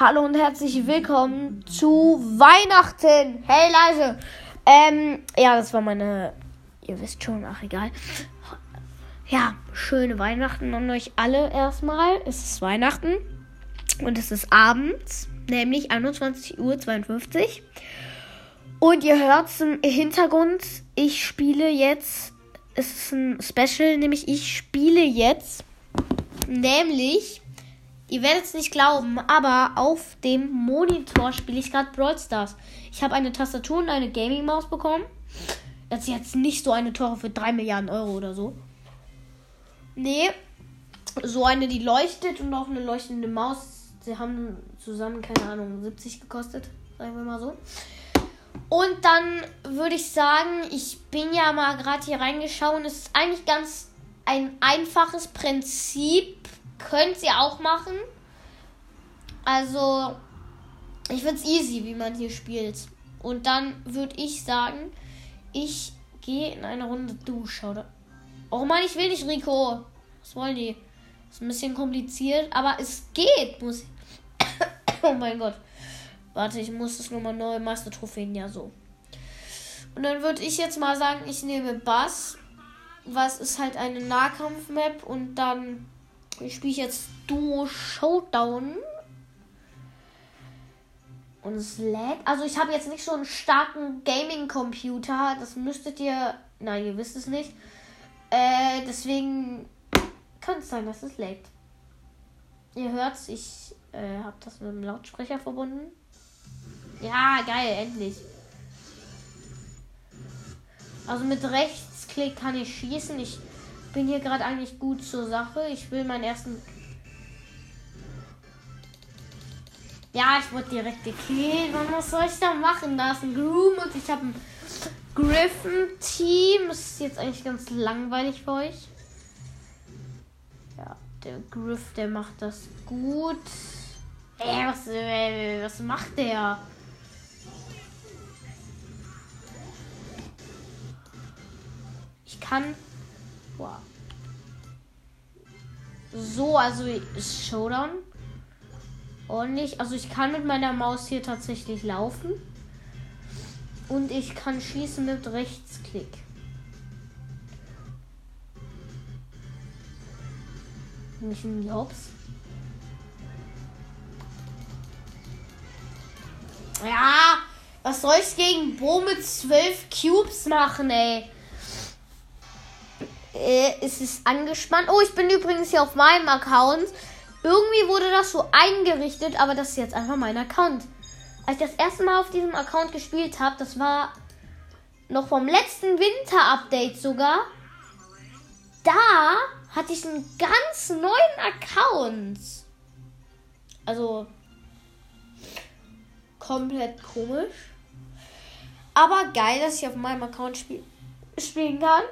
Hallo und herzlich willkommen zu Weihnachten. Hey leise. Ähm, ja, das war meine. Ihr wisst schon, ach egal. Ja, schöne Weihnachten an euch alle erstmal. Es ist Weihnachten und es ist abends, nämlich 21.52 Uhr. Und ihr hört im Hintergrund, ich spiele jetzt. Es ist ein Special, nämlich ich spiele jetzt. Nämlich Ihr werdet es nicht glauben, aber auf dem Monitor spiele ich gerade Brawl Stars. Ich habe eine Tastatur und eine Gaming-Maus bekommen. Das ist jetzt nicht so eine teure für 3 Milliarden Euro oder so. Nee, so eine, die leuchtet und auch eine leuchtende Maus. Sie haben zusammen, keine Ahnung, 70 gekostet, sagen wir mal so. Und dann würde ich sagen, ich bin ja mal gerade hier reingeschaut. Es ist eigentlich ganz ein einfaches Prinzip Könnt ihr auch machen. Also, ich finde es easy, wie man hier spielt. Und dann würde ich sagen, ich gehe in eine Runde Dusche, oder? Oh Mann, ich will nicht, Rico. Was wollen die? Ist ein bisschen kompliziert, aber es geht, muss oh mein Gott. Warte, ich muss das nochmal neu Meistertrophäen, ja so. Und dann würde ich jetzt mal sagen, ich nehme Bass. Was ist halt eine Nahkampf-Map und dann ich spiele jetzt Duo Showdown. Und es lädt. Also ich habe jetzt nicht so einen starken Gaming-Computer. Das müsstet ihr. Nein, ihr wisst es nicht. Äh, deswegen könnte es sein, dass es lädt. Ihr hört's, ich äh, habe das mit dem Lautsprecher verbunden. Ja, geil, endlich. Also mit Rechtsklick kann ich schießen. Ich bin hier gerade eigentlich gut zur Sache. Ich will meinen ersten. Ja, ich wurde direkt gekillt. Was soll ich da machen? Da ist ein Groom und ich habe ein Griffin-Team. Das ist jetzt eigentlich ganz langweilig für euch. Ja, der Griff, der macht das gut. Ey, was, äh, was macht der? Ich kann Wow. So, also ist Showdown. Ordentlich. Also ich kann mit meiner Maus hier tatsächlich laufen. Und ich kann schießen mit Rechtsklick. Nicht ein Jobs. Ja, was soll ich gegen Bo mit 12 Cubes machen, ey? Äh, ist es angespannt. Oh, ich bin übrigens hier auf meinem Account. Irgendwie wurde das so eingerichtet, aber das ist jetzt einfach mein Account. Als ich das erste Mal auf diesem Account gespielt habe, das war noch vom letzten Winter-Update sogar. Da hatte ich einen ganz neuen Account. Also komplett komisch. Aber geil, dass ich auf meinem Account spiel spielen kann.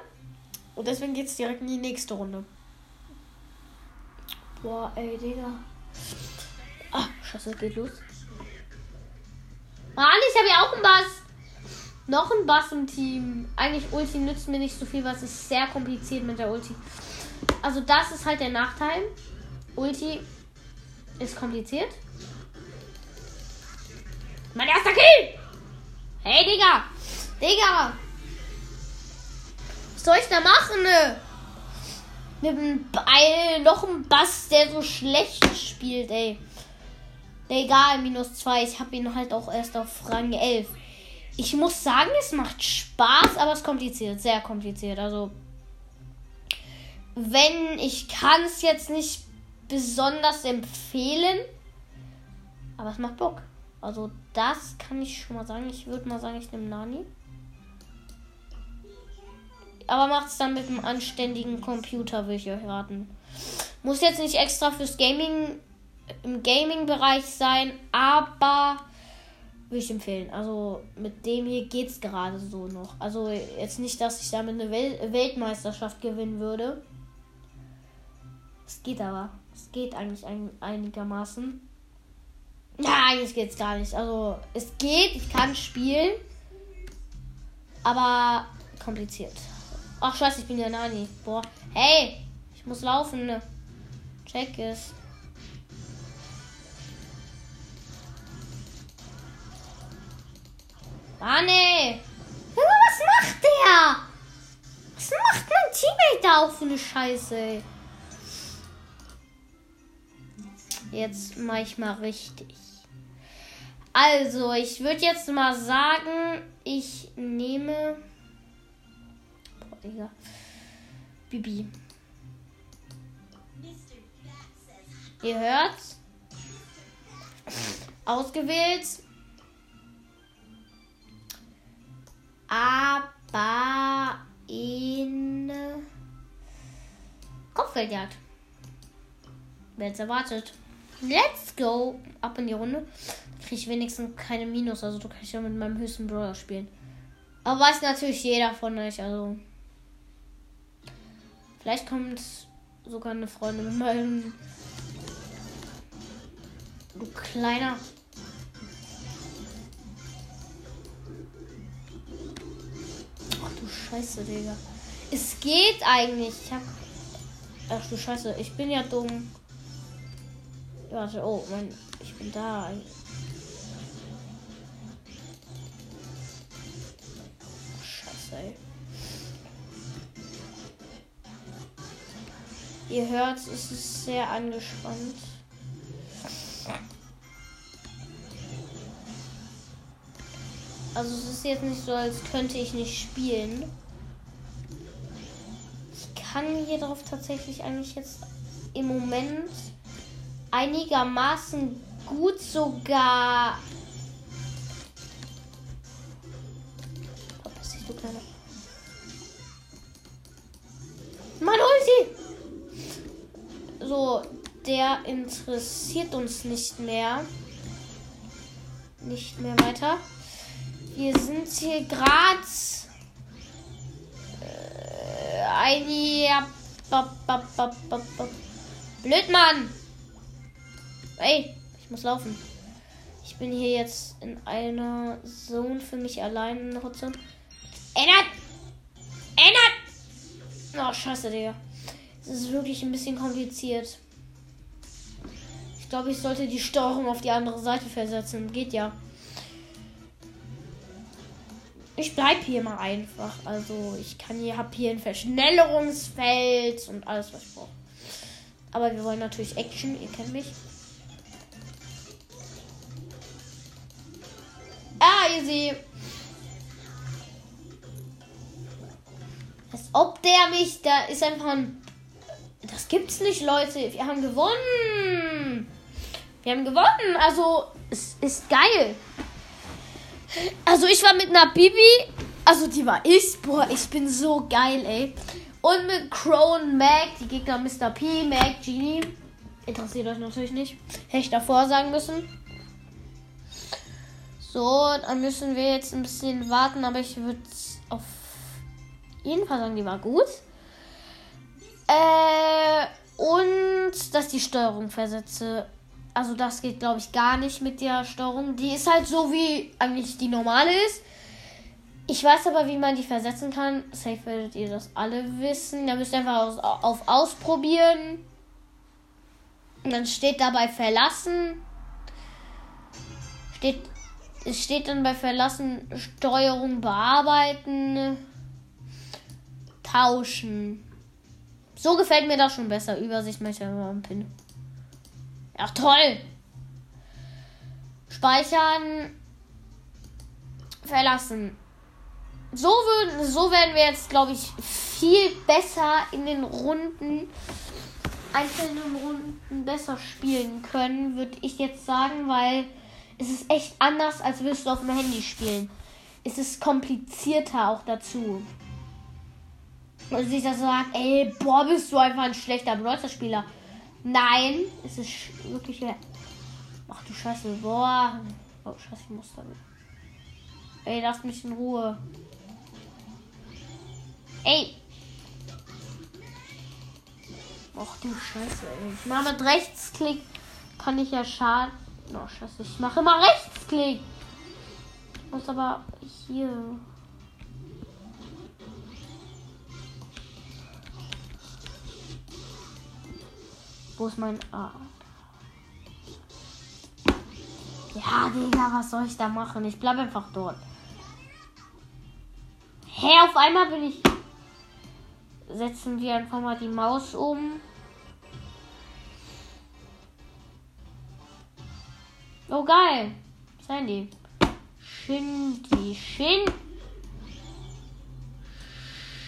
Und deswegen geht's direkt in die nächste Runde. Boah, ey, Digga. Ah, scheiße, geht los. Mann, ich habe ja auch einen Bass. Noch ein Bass im Team. Eigentlich Ulti nützt mir nicht so viel, was ist sehr kompliziert mit der Ulti. Also das ist halt der Nachteil. Ulti ist kompliziert. Mein erster Kill! Hey, Digga! Digga! Soll ich da machen? Ne? Mit einem Beil, noch ein Bass, der so schlecht spielt, ey. Egal, minus 2. Ich habe ihn halt auch erst auf Rang 11. Ich muss sagen, es macht Spaß, aber es ist kompliziert. Sehr kompliziert. Also, wenn ich kann es jetzt nicht besonders empfehlen. Aber es macht Bock. Also, das kann ich schon mal sagen. Ich würde mal sagen, ich nehme Nani aber macht es dann mit einem anständigen Computer, würde ich euch raten. Muss jetzt nicht extra fürs Gaming im Gaming-Bereich sein, aber würde ich empfehlen. Also mit dem hier geht es gerade so noch. Also jetzt nicht, dass ich damit eine Wel Weltmeisterschaft gewinnen würde. Es geht aber. Es geht eigentlich ein einigermaßen. Ja, eigentlich geht es gar nicht. Also es geht, ich kann spielen. Aber kompliziert. Ach, scheiße, ich bin ja Nani. Boah. Hey, ich muss laufen, ne? Check es. Mann, was macht der? Was macht mein Teammate da auf eine Scheiße, ey? Jetzt mach ich mal richtig. Also, ich würde jetzt mal sagen, ich nehme. Digga. Bibi. Ihr hört's? Ausgewählt. Aber in Kopfgeldjagd. Wer jetzt erwartet? Let's go! Ab in die Runde. Kriege ich wenigstens keine Minus, also du kannst ja mit meinem höchsten Brawler spielen. Aber weiß natürlich jeder von euch, also. Vielleicht kommt sogar eine Freundin mit. Du kleiner. Ach du Scheiße, Digga. Es geht eigentlich. Ich hab. Ach du Scheiße, ich bin ja dumm. Warte, oh, mein. Ich bin da. Ihr hört, es ist sehr angespannt. Also es ist jetzt nicht so, als könnte ich nicht spielen. Ich kann hier drauf tatsächlich eigentlich jetzt im Moment einigermaßen gut sogar. Verpiss dich, du kleiner. Mann, hol sie! So, der interessiert uns nicht mehr. Nicht mehr weiter. Wir sind hier gerade äh, ein ja, Blöd, Mann! Ey, ich muss laufen. Ich bin hier jetzt in einer Zone für mich allein in der. Ändert! Ändert! Oh, scheiße, Digga. Es ist wirklich ein bisschen kompliziert. Ich glaube, ich sollte die Steuerung auf die andere Seite versetzen. Geht ja. Ich bleib hier mal einfach. Also ich kann hier, hab hier ein Verschnellerungsfeld und alles, was ich brauche. Aber wir wollen natürlich Action. Ihr kennt mich. Ah, easy. Als ob der mich, da ist einfach ein. Das gibt's nicht, Leute. Wir haben gewonnen. Wir haben gewonnen. Also, es ist geil. Also, ich war mit einer Bibi. Also, die war ich. Boah, ich bin so geil, ey. Und mit Crown Mac, die Gegner Mr. P, Mac, Genie. Interessiert euch natürlich nicht. Hätte ich davor sagen müssen. So, dann müssen wir jetzt ein bisschen warten, aber ich würde auf jeden Fall sagen, die war gut. Äh, und dass die Steuerung versetze. Also das geht, glaube ich, gar nicht mit der Steuerung. Die ist halt so, wie eigentlich die normale ist. Ich weiß aber, wie man die versetzen kann. Safe werdet ihr das alle wissen. Da müsst ihr einfach auf, auf Ausprobieren. Und dann steht dabei verlassen. Steht es steht dann bei Verlassen Steuerung bearbeiten, tauschen. So gefällt mir das schon besser. Übersicht möchte ich mal Pin. Ach toll. Speichern. Verlassen. So, würden, so werden wir jetzt, glaube ich, viel besser in den Runden, einzelnen Runden besser spielen können, würde ich jetzt sagen, weil es ist echt anders, als würdest du auf dem Handy spielen. Es ist komplizierter auch dazu. Und sich das sagt, ey, boah, bist du einfach ein schlechter Brawler-Spieler. Nein, es ist wirklich. Ach du Scheiße, boah. Oh, Scheiße, ich muss damit. Ey, lass mich in Ruhe. Ey. Ach du Scheiße, ey. Ich mach mit Rechtsklick. Kann ich ja schaden. Oh, scheiße. Ich mache immer Rechtsklick. Ich muss aber hier. Wo ist mein. Ah. Ja, Digga, was soll ich da machen? Ich bleibe einfach dort. Hä, auf einmal bin ich. Setzen wir einfach mal die Maus um. Oh, geil. Sandy. Shindy. Shin.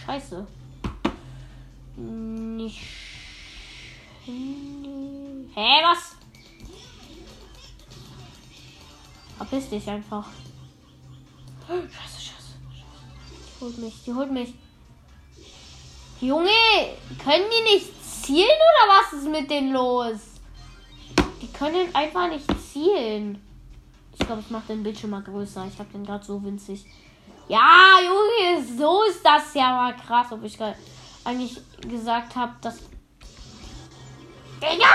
Scheiße. Nicht. Hä, was? Verpiss dich einfach. Scheiße, scheiße. Die holt mich, die holt mich. Junge, können die nicht zielen oder was ist mit denen los? Die können einfach nicht zielen. Ich glaube, ich mache den Bildschirm mal größer. Ich habe den gerade so winzig. Ja, Junge, so ist das ja mal krass, ob ich eigentlich gesagt habe, dass. Digga!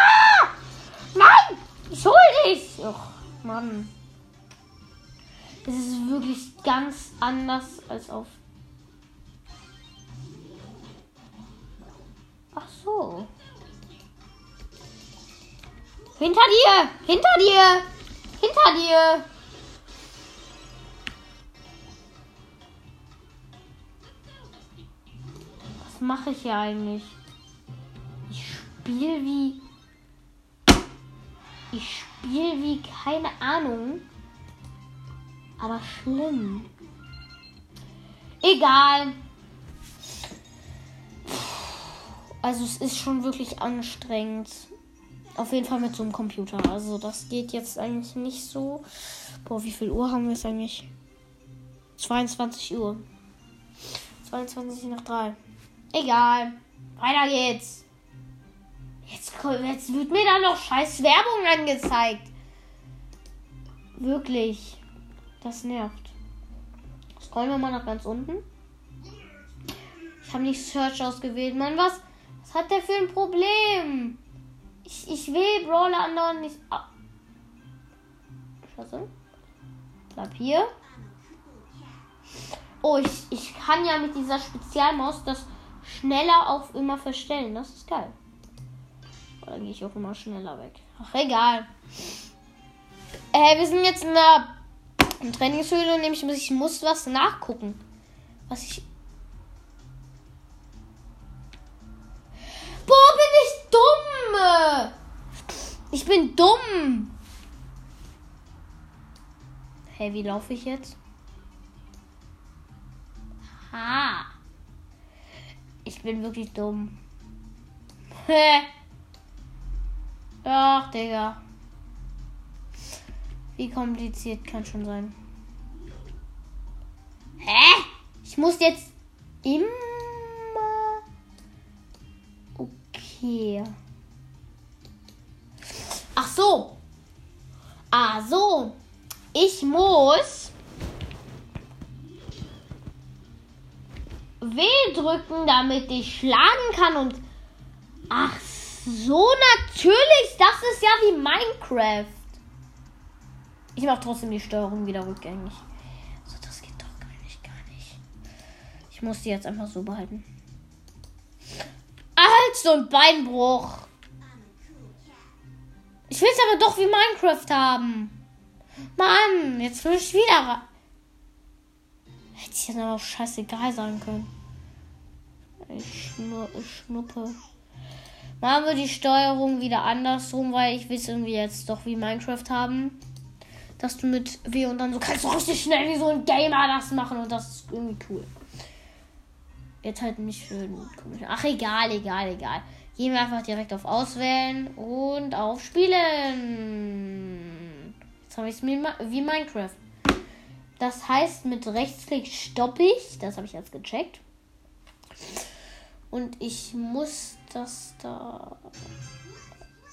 Nein! Dich! Och, Mann. Es ist wirklich ganz anders als auf. Ach so. Hinter dir! Hinter dir! Hinter dir! Was mache ich hier eigentlich? Spiele wie. Ich spiele wie keine Ahnung. Aber schlimm. Egal. Also es ist schon wirklich anstrengend. Auf jeden Fall mit so einem Computer. Also das geht jetzt eigentlich nicht so. Boah, wie viel Uhr haben wir es eigentlich? 22 Uhr. 22 nach 3. Egal. Weiter geht's. Jetzt, jetzt wird mir da noch scheiß Werbung angezeigt. Wirklich. Das nervt. Scrollen wir mal nach ganz unten. Ich habe nicht Search ausgewählt. Mann, was, was hat der für ein Problem? Ich, ich will Brawler anderen nicht. Ah. Scheiße. Bleib hier. Oh, ich, ich kann ja mit dieser Spezialmaus das schneller auf immer verstellen. Das ist geil. Oder gehe ich auch immer schneller weg? Ach, egal. Äh, wir sind jetzt in der in Trainingshöhle nämlich muss ich muss was nachgucken. Was ich. Boah, bin ich dumm! Ich bin dumm! Hey, wie laufe ich jetzt? Ha! Ich bin wirklich dumm. Hä? Ach, Digga. Wie kompliziert kann schon sein? Hä? Ich muss jetzt immer. Okay. Ach so. Ah so. Ich muss W drücken, damit ich schlagen kann und ach so natürlich. Ja wie Minecraft. Ich mache trotzdem die Steuerung wieder rückgängig. So, das geht doch gar nicht, gar nicht. Ich muss die jetzt einfach so behalten. Hals- und Beinbruch. Ich will es aber doch wie Minecraft haben. Mann, jetzt will ich wieder. Hätte ich aber auch scheißegal sein können. Ich, schnur, ich schnuppe. Machen wir die Steuerung wieder andersrum, weil ich will es irgendwie jetzt doch wie Minecraft haben dass du mit W und dann so kannst du richtig schnell wie so ein Gamer das machen und das ist irgendwie cool. Jetzt halt nicht für Ach, egal, egal, egal. Gehen wir einfach direkt auf Auswählen und auf Spielen. Jetzt habe ich es wie Minecraft. Das heißt, mit Rechtsklick stoppe ich. Das habe ich jetzt gecheckt. Und ich muss das da.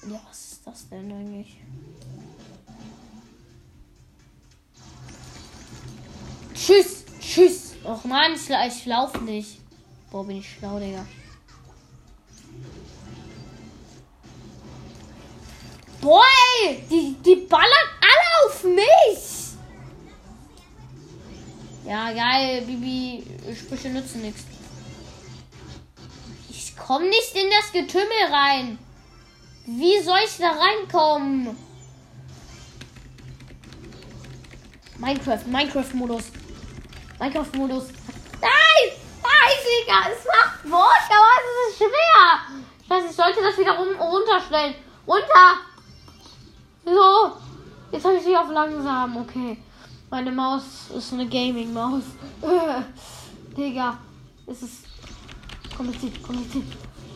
Ja, was ist das denn eigentlich? Tschüss, tschüss. Och man, ich, ich lauf nicht. Boah, bin ich schlau, Digga. Boy, die, die ballern alle auf mich. Ja, geil, Bibi, Sprüche nützen nichts. Ich komme nicht in das Getümmel rein. Wie soll ich da reinkommen? Minecraft, Minecraft-Modus. Minecraft-Modus. Nein! Digga, es macht Bock, aber es ist schwer. Ich weiß, ich sollte das wieder runterstellen. Runter! So. Jetzt habe ich sie auf langsam. Okay. Meine Maus ist eine Gaming-Maus. Digga. Es ist kompliziert, kompliziert.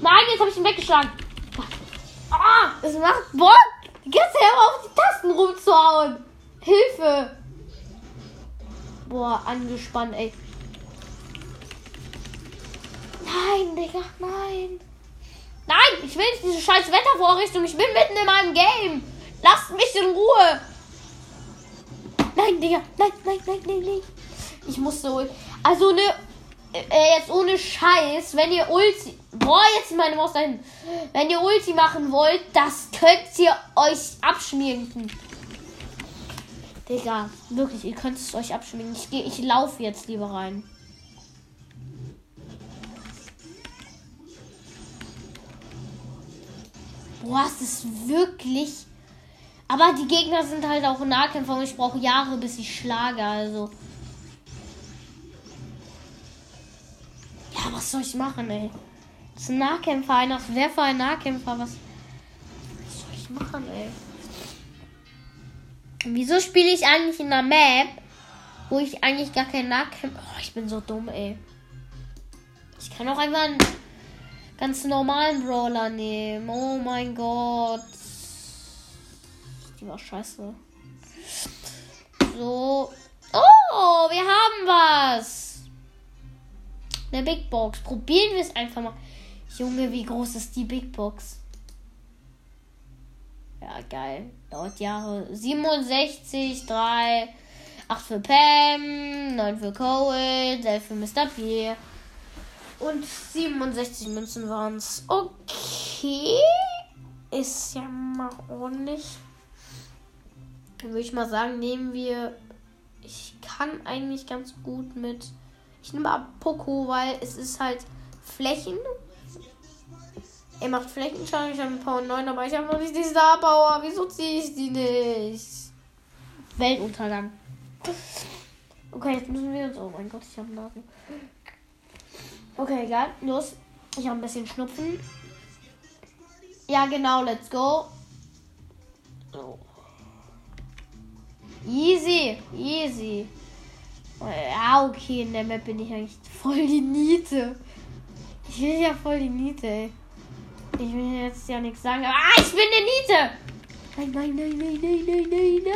Nein, jetzt habe ich ihn weggeschlagen. Ah, es macht Bock. Jetzt hör auf die Tasten rumzuhauen. Hilfe. Boah, angespannt, ey. Nein, Digga, nein. Nein, ich will nicht diese scheiß Wettervorrichtung. Ich bin mitten in meinem Game. Lasst mich in Ruhe. Nein, Digga. Nein, nein, nein, nein, nein. Ich muss so. Also ne. Äh, jetzt ohne Scheiß, wenn ihr Ulti. Boah, jetzt meine Maus dahin. Wenn ihr Ulti machen wollt, das könnt ihr euch abschminken. Digga, wirklich, ihr könnt es euch abschminken. Ich, ich laufe jetzt lieber rein. Boah, es ist wirklich. Aber die Gegner sind halt auch Nahkämpfer und ich brauche Jahre, bis ich schlage. Also. Ja, was soll ich machen, ey? Das ist ein Nahkämpfer, einer. Wer für ein Nahkämpfer? Was, was soll ich machen, ey? Wieso spiele ich eigentlich in einer Map, wo ich eigentlich gar keinen Nahkämpfer. Oh, ich bin so dumm, ey. Ich kann auch einfach einen ganz normalen Brawler nehmen. Oh mein Gott. Die war scheiße. So. Oh, wir haben was. Eine Big Box. Probieren wir es einfach mal. Junge, wie groß ist die Big Box? Ja, geil. Dauert Jahre. 67, 3, 8 für Pam, 9 für Cole, 11 für Mr. P. Und 67 Münzen waren es. Okay. Ist ja mal ordentlich. Dann würde ich mal sagen, nehmen wir. Ich kann eigentlich ganz gut mit. Ich nehme ab Poco, weil es ist halt Flächen. Er macht Flächenschaden. Ich habe ein Power 9, aber ich habe noch nicht die Star Power. Wieso ziehe ich die nicht? Weltuntergang. Okay, jetzt müssen wir uns. Oh mein Gott, ich habe Nasen. Okay, egal. Los. Ich habe ein bisschen Schnupfen. Ja, genau. Let's go. So. Easy. Easy. Ja, okay. In der Map bin ich eigentlich voll die Niete. Ich will ja voll die Niete, ey. Ich will jetzt ja nichts sagen, aber ah, ich bin eine Niete! Nein, nein, nein, nein, nein, nein, nein, nein.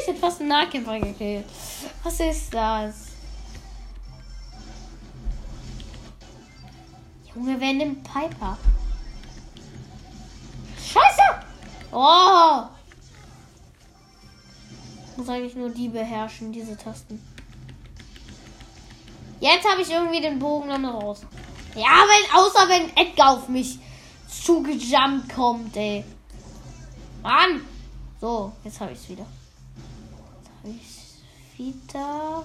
Ich hätte fast einen Nahkämpfer gekillt. Was ist das? Junge, wer nimmt Piper? Scheiße! Oh! Muss eigentlich nur die beherrschen, diese Tasten. Jetzt habe ich irgendwie den Bogen dann raus. Ja, wenn, außer wenn Edgar auf mich zugejumpt kommt, ey. Mann! So, jetzt habe ich es wieder. Jetzt habe ich es wieder.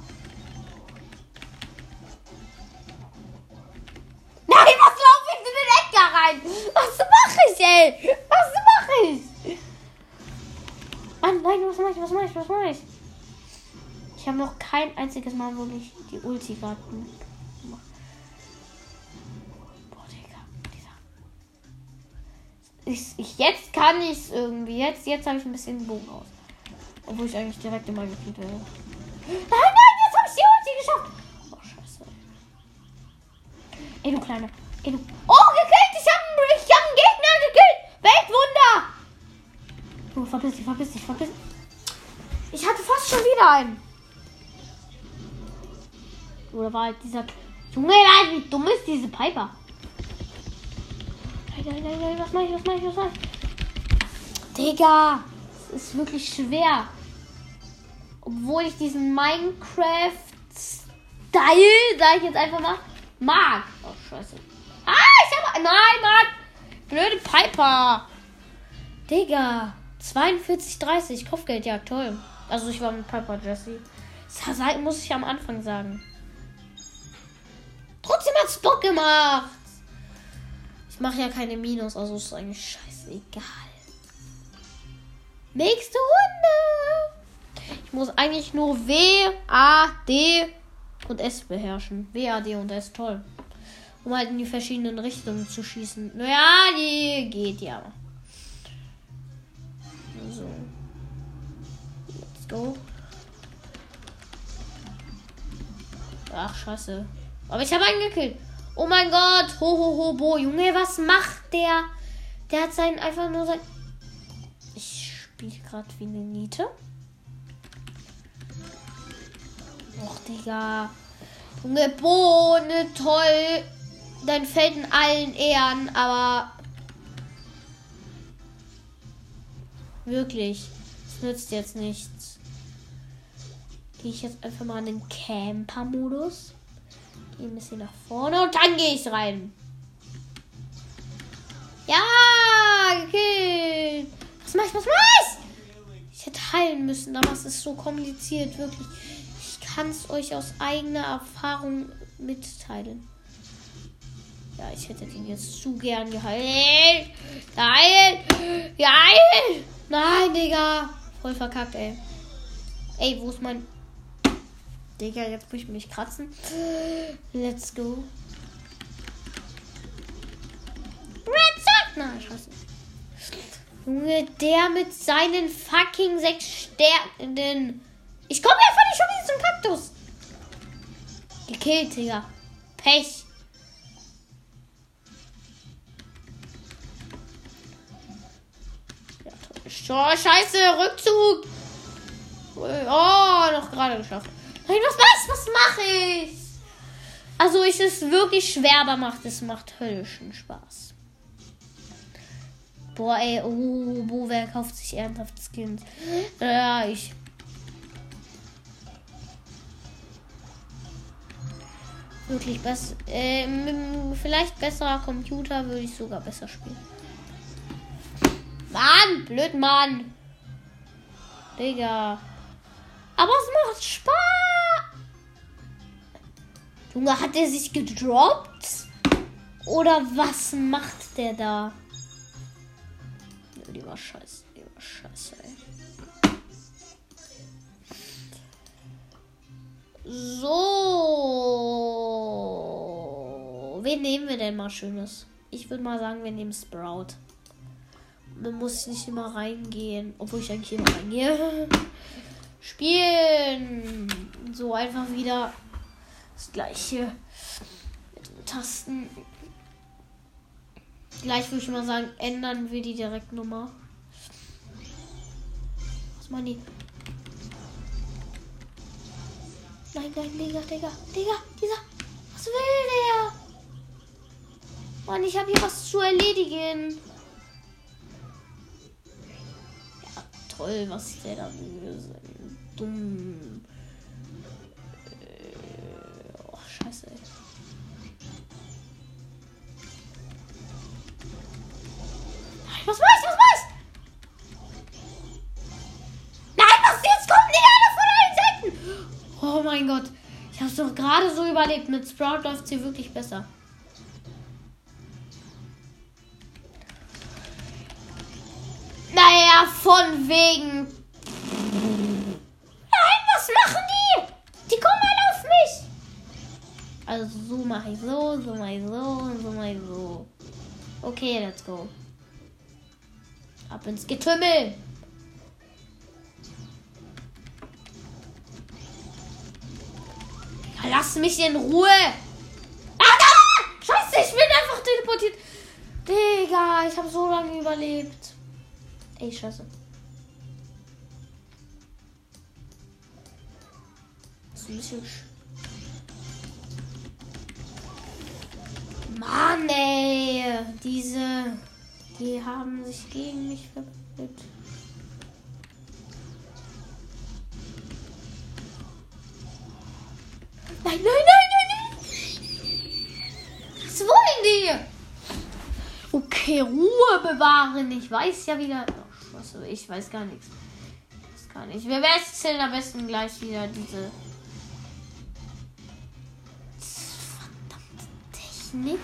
Nein, was laufe ich in den Edgar rein? Was mache ich, ey? Was mache ich? Mann, nein, was mache ich, was mache ich, was mache ich? Ich habe noch kein einziges Mal wirklich die Ulti gerade gemacht. Boah, Digga, dieser. Ich, ich, jetzt kann ich es irgendwie. Jetzt, jetzt habe ich ein bisschen Bogen aus. Obwohl ich eigentlich direkt immer gekillt werde. Nein, nein, jetzt habe ich die Ulti geschafft. Oh, scheiße. Ey, du Kleine. Ey, du. Oh, gekillt! Ich habe ich hab einen Gegner gekillt! Weltwunder! Oh, verpiss dich, verpiss dich, verpiss dich. Ich hatte fast schon wieder einen. Oder war halt dieser. Junge, wie dumm ist diese Piper? Nein, was mach ich, was mach ich, was mach ich? Digga, es ist wirklich schwer. Obwohl ich diesen Minecraft-Style, sag ich jetzt einfach mal, mag. Oh, scheiße. Ah, ich hab. Nein, Mann! Blöde Piper. Digga. 42, 30. Kopfgeldjagd, toll. Also ich war mit Piper Jesse. Das muss ich am Anfang sagen. Trotzdem hat's Bock gemacht. Ich mache ja keine Minus, also ist eigentlich scheißegal. Nächste Runde. Ich muss eigentlich nur W, A, D und S beherrschen. W, A, D und S, toll. Um halt in die verschiedenen Richtungen zu schießen. Naja, die geht ja. So. Let's go. Ach, scheiße. Aber ich habe einen gekillt. Oh mein Gott. Ho, ho, ho, bo. Junge, was macht der? Der hat sein, einfach nur sein... Ich spiele gerade wie eine Niete. Och, Digga. Junge, Bo, ne, toll. Dein Feld in allen Ehren, aber... Wirklich. Es nützt jetzt nichts. Gehe ich jetzt einfach mal in den Camper-Modus. Gehe ein bisschen nach vorne und dann gehe ich rein. Ja, gekillt. Was mach ich, was mach ich? Ich hätte heilen müssen, aber es ist so kompliziert, wirklich. Ich kann es euch aus eigener Erfahrung mitteilen. Ja, ich hätte den jetzt zu gern geheilt. Nein! Geil! Nein, Digga. Voll verkackt, ey. Ey, wo ist mein... Digga, jetzt muss ich mich kratzen. Let's go. Red Sock! Nein, scheiße. Junge, der mit seinen fucking sechs Sternen. Ich komme einfach nicht schon wieder zum Kaktus. Gekillt, Digga. Pech. Ja, so, scheiße, Rückzug. Oh, noch gerade geschafft. Nein, was was? Was mache ich? Also ist es wirklich schwer, aber macht es macht höllischen Spaß. Boah, ey, oh, Bo, wer kauft sich ernsthaft Skins? Ja, ich. Wirklich besser. Äh, vielleicht besserer Computer würde ich sogar besser spielen. Mann, blöd Mann. Digga. Aber es macht Spaß. Junge, hat er sich gedroppt? Oder was macht der da? Die war scheiße. Die war scheiße, ey. So. Wen nehmen wir denn mal Schönes? Ich würde mal sagen, wir nehmen Sprout. Man muss nicht immer reingehen. Obwohl ich eigentlich immer reingehe. Spielen. So einfach wieder das gleiche mit Tasten. Gleich würde ich mal sagen, ändern wir die Direktnummer. Was machen die? Nein, nein, Digga, Digga, Digga, dieser. Was will der? Mann, ich habe hier was zu erledigen. Ja, toll, was der da will. Dumm. Was weiß, was weiß? Nein, was jetzt kommt nicht einer von allen Seiten? Oh mein Gott. Ich hab's doch gerade so überlebt. Mit Sprout läuft's hier wirklich besser. Naja, von wegen. Nein, was machen die? Die kommen alle auf mich. Also so mache ich so, so mache ich so und so mache ich so. Okay, let's go. Ab ins Getümmel. Lass mich in Ruhe. Ah, da! Scheiße, ich bin einfach teleportiert. Digga, ich habe so lange überlebt. Ey, scheiße. Das ist ein bisschen... Mann, ey. Diese... Die haben sich gegen mich verbündet. Nein, nein, nein, nein, nein. Was wollen die? Okay, Ruhe bewahren. Ich weiß ja wieder. Oh, Scheiße, ich weiß gar nichts. Das kann ich. Wir wechseln am besten gleich wieder diese. Verdammte Technik.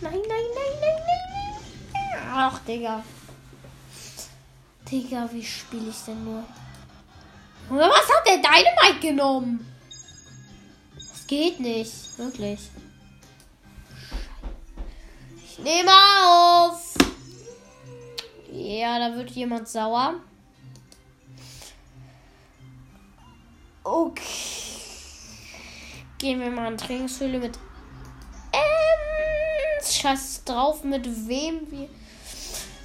Nein, nein, nein, nein, nein, nein. Ach, Digga. Digga, wie spiele ich denn nur? Was hat der Dynamite genommen? Es geht nicht. Wirklich. Ich nehme auf. Ja, da wird jemand sauer. Okay. Gehen wir mal in Trainingshöhle mit Scheiß drauf, mit wem wir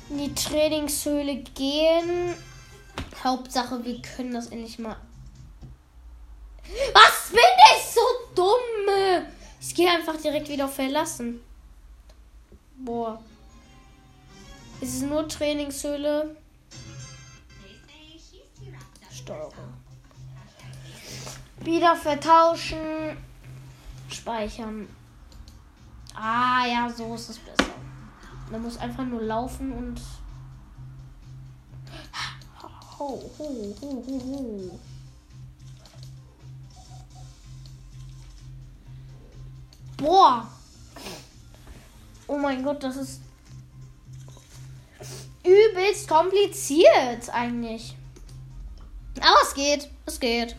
in die Trainingshöhle gehen. Hauptsache, wir können das endlich mal. Was bin ich so dumm? Ich gehe einfach direkt wieder Verlassen. Boah. Es ist nur Trainingshöhle. Steuerung. Wieder vertauschen. Speichern. Ah, ja, so ist es besser. Man muss einfach nur laufen und. Ho, ho, ho, ho, ho. Boah. Oh mein Gott, das ist übelst kompliziert eigentlich. Aber es geht. Es geht.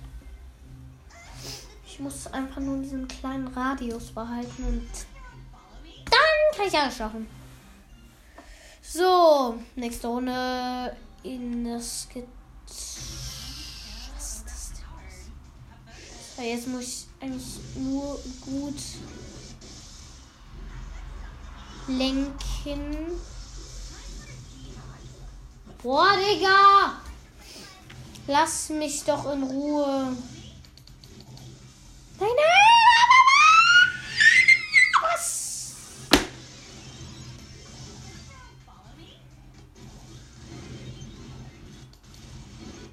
Ich muss einfach nur diesen kleinen Radius behalten und kann ich alles schaffen. So, nächste Runde in das Ge Was ist das denn? Ja, jetzt muss ich eigentlich nur gut lenken. Boah, Digga! Lass mich doch in Ruhe. Nein, nein!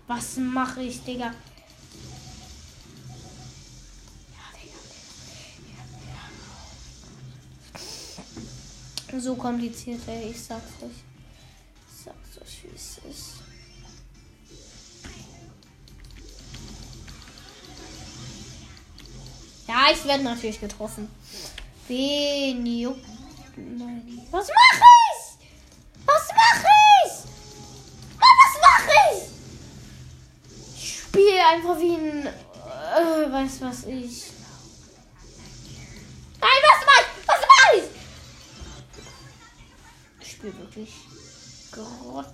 Was mache ich, Digga? So kompliziert, ey, ich sag's euch. Ich sag's euch, wie es ist. Ja, ich werde natürlich getroffen. Wen. Was mache ich? Einfach wie ein. Äh, weiß was ich. Nein, was mach ich? Was mach ich? Ich spiele wirklich. Grott.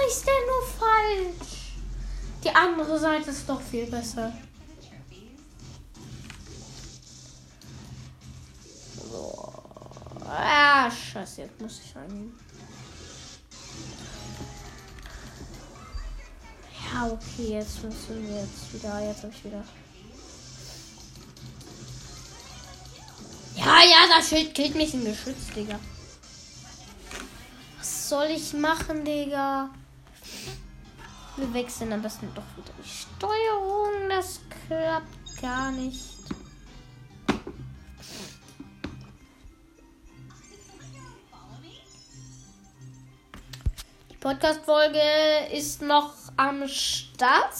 Mache ich denn nur falsch? Die andere Seite ist doch viel besser. So. Ah, scheiße, jetzt muss ich reingehen. Ja, okay, jetzt funktioniert es wieder. Jetzt habe ich wieder. Ja, ja, das Schild killt mich ein Geschütz, Digga. Was soll ich machen, Digga? Wir wechseln am besten doch wieder die Steuerung. Das klappt gar nicht. Die Podcast-Folge ist noch am Start.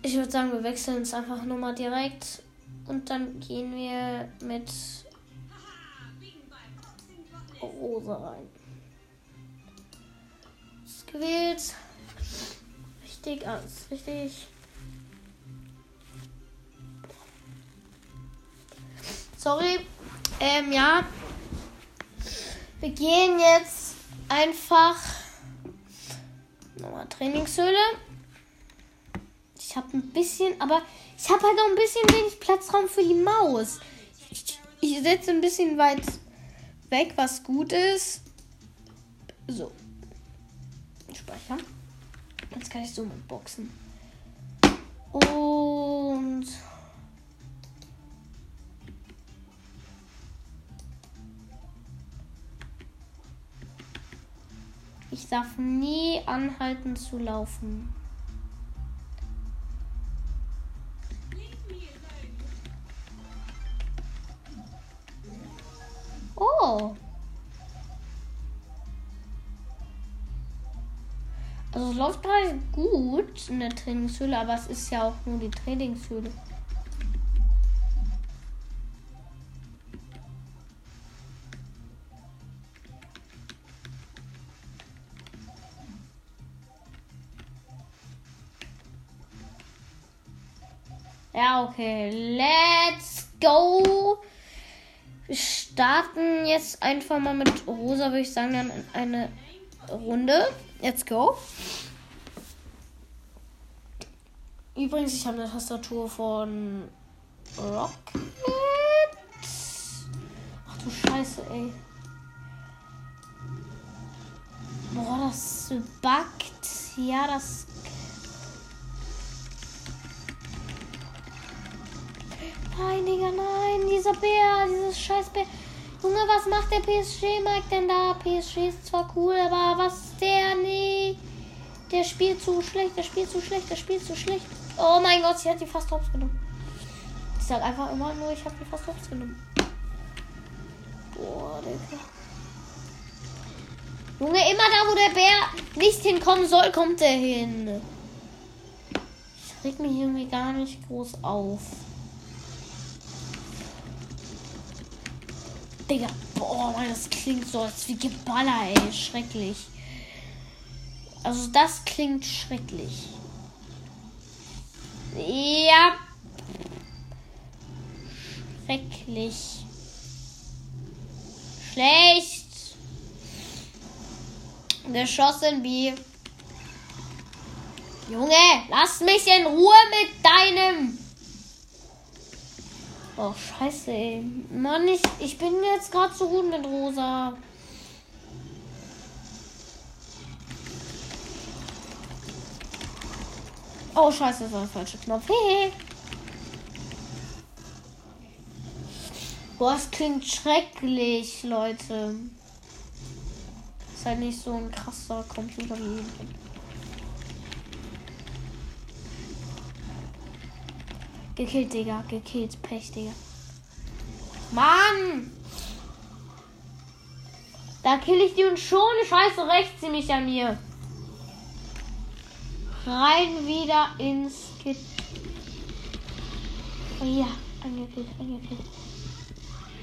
Ich würde sagen, wir wechseln es einfach nur mal direkt. Und dann gehen wir mit Rosa rein. Ist gewählt. Richtig, alles richtig. Sorry. Ähm, ja. Wir gehen jetzt einfach nochmal Trainingshöhle. Ich habe ein bisschen, aber ich habe halt auch ein bisschen wenig Platzraum für die Maus. Ich setze ein bisschen weit weg, was gut ist. So. Speichern. Jetzt kann ich so mit boxen. Und. Ich darf nie anhalten zu laufen. Oh. Also es läuft gerade gut in der Trainingshöhle, aber es ist ja auch nur die Trainingshöhle. Ja, okay. Let's go. Wir starten jetzt einfach mal mit Rosa, würde ich sagen, dann eine Runde. Let's go. Übrigens, ich habe eine Tastatur von Rocket. Ach du Scheiße, ey. Boah, das backt. Ja, das Nein, Digga, nein. Dieser Bär, dieses scheiß Bär. Junge, was macht der PSG-Mike denn da? PSG ist zwar cool, aber was der? Nee. Der spielt zu schlecht, der spielt zu schlecht, der spielt zu schlecht. Oh mein Gott, sie hat die fast hops genommen. Ich sag einfach immer nur, ich habe die fast hops genommen. Boah, Digga. Junge, immer da, wo der Bär nicht hinkommen soll, kommt er hin. Ich reg mich irgendwie gar nicht groß auf. Digga, boah, Mann, das klingt so als wie Geballer, ey. Schrecklich. Also das klingt schrecklich. Ja. Schrecklich. Schlecht. Geschossen wie. Junge, lass mich in Ruhe mit deinem Oh, scheiße, ey. Mann, ich, ich bin jetzt gerade so gut mit Rosa. Oh, scheiße, das war der falsche Knopf. Hey. Boah, es klingt schrecklich, Leute. Ist halt nicht so ein krasser Computer wie Gekillt, Digga. Gekillt. Pech, Digga. Mann! Da kill ich die und schon scheiße rechts sie mich an mir. Rein wieder ins Kit. Oh ja, angekillt, angekillt.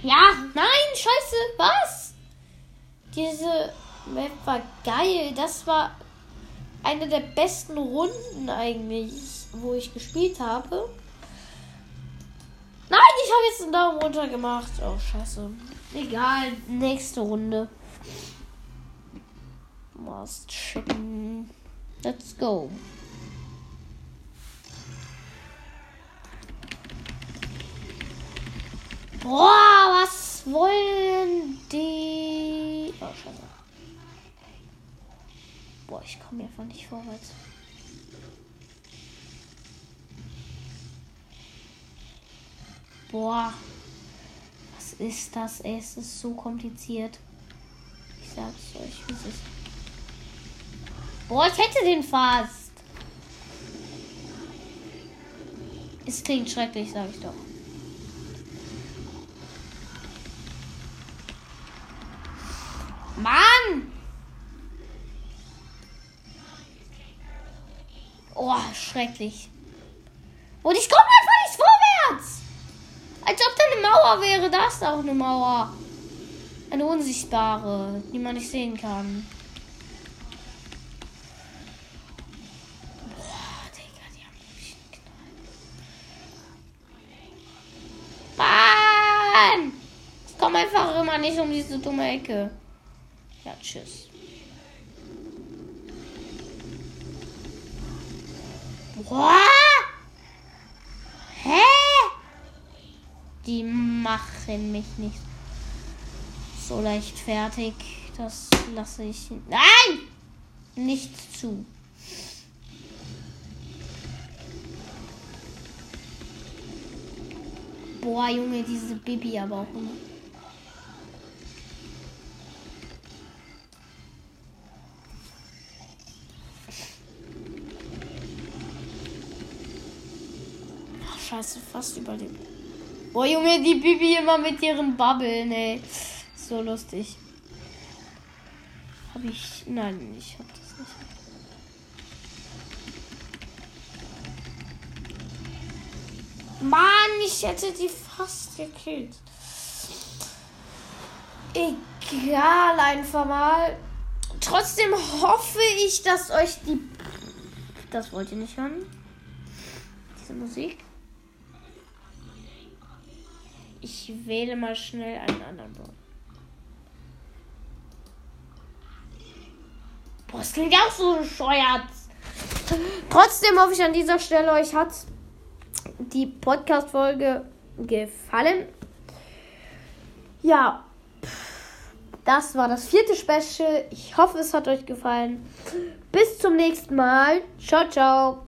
Ja, nein, scheiße, was? Diese Map war geil. Das war eine der besten Runden eigentlich, wo ich gespielt habe. Ich habe jetzt einen Daumen runter gemacht. Oh, scheiße. Egal, nächste Runde. Must chicken. Let's go. Boah, was wollen die? Oh, scheiße. Boah, ich komme einfach nicht vorwärts. Boah. Was ist das? Ey, es ist so kompliziert. Ich sag's euch, wie es ist. Boah, ich hätte den fast. Es klingt schrecklich, sag ich doch. Mann! Oh, schrecklich. Und ich komme einfach nicht vorwärts! Als ob da eine Mauer wäre. Da ist auch eine Mauer. Eine unsichtbare, die man nicht sehen kann. Boah, Digga, die haben mich Mann! Ich komme einfach immer nicht um diese dumme Ecke. Ja, tschüss. Boah! Die machen mich nicht so leicht fertig. Das lasse ich. Nein! Nicht zu. Boah, Junge, diese Baby aber auch immer. Scheiße, fast überlebt. Boah, Junge, die Bibi immer mit ihren Bubbeln, ey. So lustig. Hab ich. Nein, ich hab das nicht. Mann, ich hätte die fast gekillt. Egal, einfach mal. Trotzdem hoffe ich, dass euch die. Das wollt ihr nicht hören. Diese Musik. Ich wähle mal schnell einen anderen Bot. Boah, das klingt auch so bescheuert. Trotzdem hoffe ich an dieser Stelle, euch hat die Podcast-Folge gefallen. Ja, das war das vierte Special. Ich hoffe, es hat euch gefallen. Bis zum nächsten Mal. Ciao, ciao.